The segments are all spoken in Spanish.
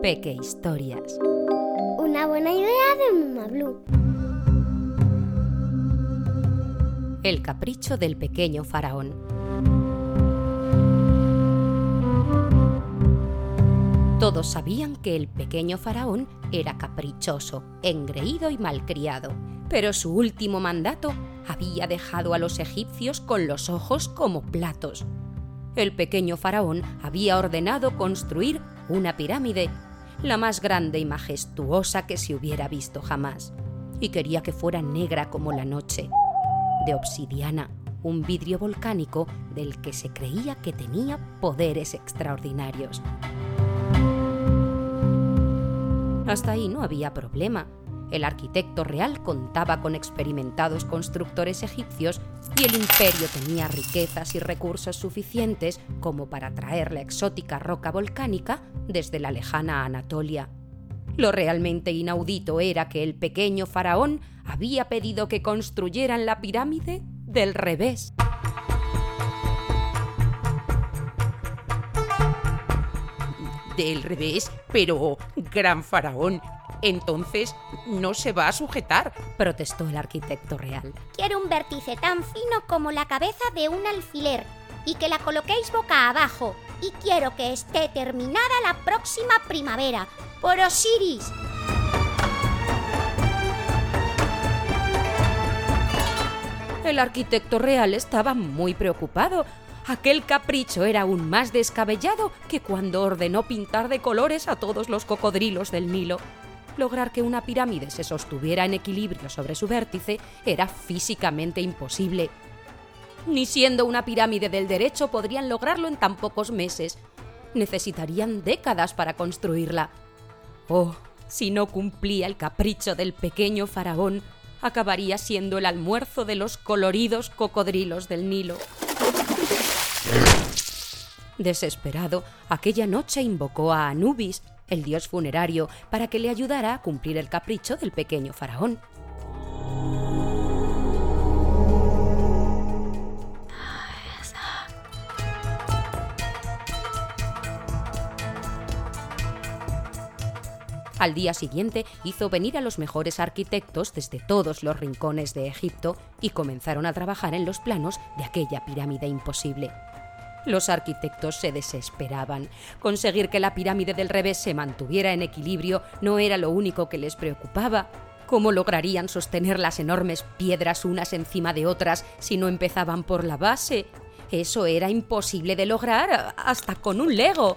Peque Historias. Una buena idea de Mamá Blue. El capricho del pequeño faraón. Todos sabían que el pequeño faraón era caprichoso, engreído y malcriado, pero su último mandato había dejado a los egipcios con los ojos como platos. El pequeño faraón había ordenado construir una pirámide, la más grande y majestuosa que se hubiera visto jamás, y quería que fuera negra como la noche, de obsidiana, un vidrio volcánico del que se creía que tenía poderes extraordinarios. Hasta ahí no había problema. El arquitecto real contaba con experimentados constructores egipcios y el imperio tenía riquezas y recursos suficientes como para traer la exótica roca volcánica desde la lejana Anatolia. Lo realmente inaudito era que el pequeño faraón había pedido que construyeran la pirámide del revés. Del revés, pero, gran faraón, entonces no se va a sujetar, protestó el arquitecto real. Quiero un vértice tan fino como la cabeza de un alfiler y que la coloquéis boca abajo. Y quiero que esté terminada la próxima primavera, por Osiris. El arquitecto real estaba muy preocupado. Aquel capricho era aún más descabellado que cuando ordenó pintar de colores a todos los cocodrilos del Nilo. Lograr que una pirámide se sostuviera en equilibrio sobre su vértice era físicamente imposible. Ni siendo una pirámide del derecho podrían lograrlo en tan pocos meses. Necesitarían décadas para construirla. Oh, si no cumplía el capricho del pequeño faraón, acabaría siendo el almuerzo de los coloridos cocodrilos del Nilo. Desesperado, aquella noche invocó a Anubis, el dios funerario, para que le ayudara a cumplir el capricho del pequeño faraón. Al día siguiente hizo venir a los mejores arquitectos desde todos los rincones de Egipto y comenzaron a trabajar en los planos de aquella pirámide imposible. Los arquitectos se desesperaban. Conseguir que la pirámide del revés se mantuviera en equilibrio no era lo único que les preocupaba. ¿Cómo lograrían sostener las enormes piedras unas encima de otras si no empezaban por la base? Eso era imposible de lograr hasta con un lego.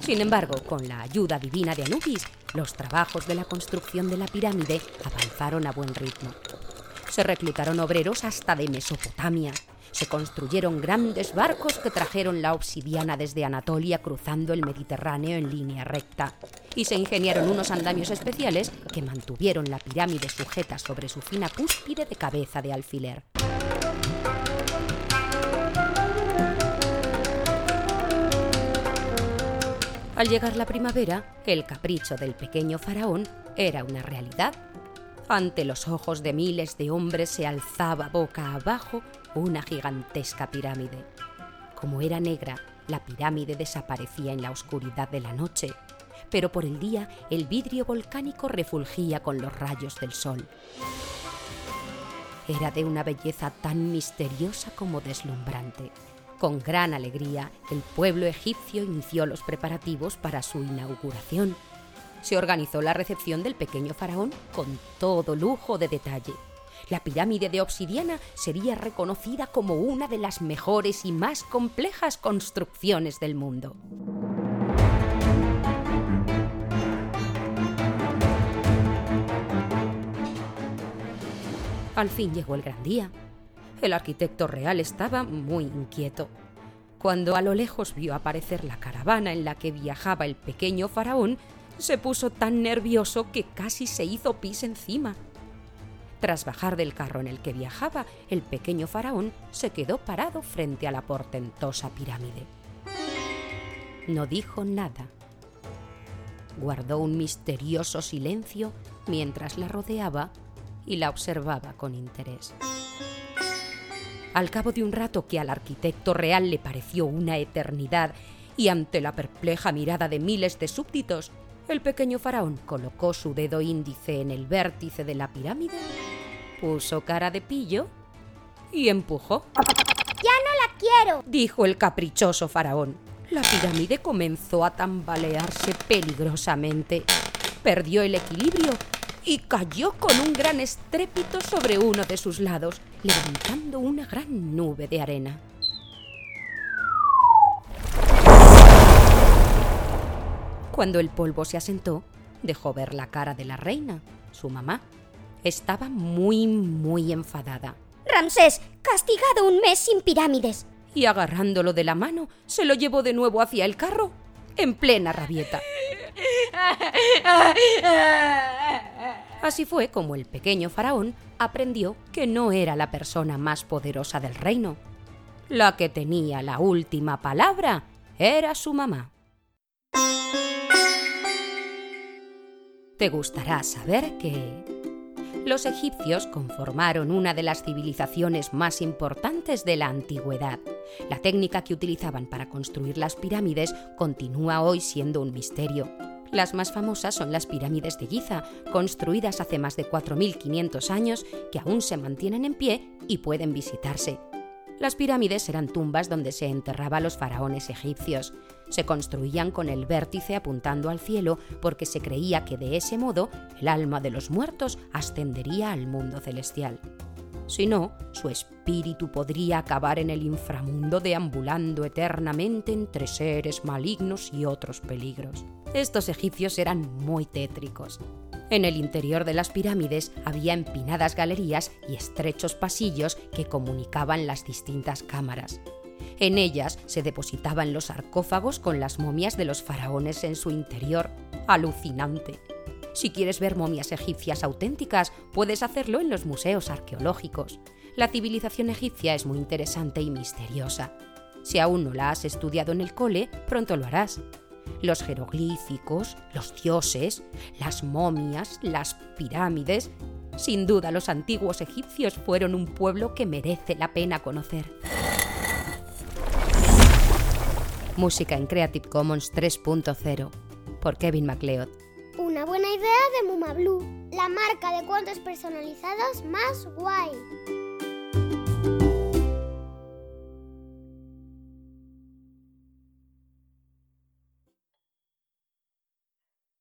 Sin embargo, con la ayuda divina de Anubis, los trabajos de la construcción de la pirámide avanzaron a buen ritmo. Se reclutaron obreros hasta de Mesopotamia. Se construyeron grandes barcos que trajeron la obsidiana desde Anatolia cruzando el Mediterráneo en línea recta. Y se ingeniaron unos andamios especiales que mantuvieron la pirámide sujeta sobre su fina cúspide de cabeza de alfiler. Al llegar la primavera, el capricho del pequeño faraón era una realidad. Ante los ojos de miles de hombres se alzaba boca abajo una gigantesca pirámide. Como era negra, la pirámide desaparecía en la oscuridad de la noche, pero por el día el vidrio volcánico refulgía con los rayos del sol. Era de una belleza tan misteriosa como deslumbrante. Con gran alegría, el pueblo egipcio inició los preparativos para su inauguración. Se organizó la recepción del pequeño faraón con todo lujo de detalle. La pirámide de obsidiana sería reconocida como una de las mejores y más complejas construcciones del mundo. Al fin llegó el gran día. El arquitecto real estaba muy inquieto. Cuando a lo lejos vio aparecer la caravana en la que viajaba el pequeño faraón, se puso tan nervioso que casi se hizo pis encima. Tras bajar del carro en el que viajaba, el pequeño faraón se quedó parado frente a la portentosa pirámide. No dijo nada. Guardó un misterioso silencio mientras la rodeaba y la observaba con interés. Al cabo de un rato que al arquitecto real le pareció una eternidad y ante la perpleja mirada de miles de súbditos, el pequeño faraón colocó su dedo índice en el vértice de la pirámide, puso cara de pillo y empujó. ¡Ya no la quiero! dijo el caprichoso faraón. La pirámide comenzó a tambalearse peligrosamente. Perdió el equilibrio y cayó con un gran estrépito sobre uno de sus lados, levantando una gran nube de arena. Cuando el polvo se asentó, dejó ver la cara de la reina, su mamá. Estaba muy, muy enfadada. Ramsés, castigado un mes sin pirámides. Y agarrándolo de la mano, se lo llevó de nuevo hacia el carro, en plena rabieta. Así fue como el pequeño faraón aprendió que no era la persona más poderosa del reino. La que tenía la última palabra era su mamá. Te gustará saber que los egipcios conformaron una de las civilizaciones más importantes de la antigüedad. La técnica que utilizaban para construir las pirámides continúa hoy siendo un misterio. Las más famosas son las pirámides de Giza, construidas hace más de 4.500 años, que aún se mantienen en pie y pueden visitarse. Las pirámides eran tumbas donde se enterraba a los faraones egipcios. Se construían con el vértice apuntando al cielo porque se creía que de ese modo el alma de los muertos ascendería al mundo celestial. Si no, su espíritu podría acabar en el inframundo deambulando eternamente entre seres malignos y otros peligros. Estos egipcios eran muy tétricos. En el interior de las pirámides había empinadas galerías y estrechos pasillos que comunicaban las distintas cámaras. En ellas se depositaban los sarcófagos con las momias de los faraones en su interior. Alucinante. Si quieres ver momias egipcias auténticas, puedes hacerlo en los museos arqueológicos. La civilización egipcia es muy interesante y misteriosa. Si aún no la has estudiado en el cole, pronto lo harás. Los jeroglíficos, los dioses, las momias, las pirámides. Sin duda los antiguos egipcios fueron un pueblo que merece la pena conocer. Música en Creative Commons 3.0 por Kevin MacLeod. Una buena idea de Muma Blue, la marca de cuentos personalizados más guay.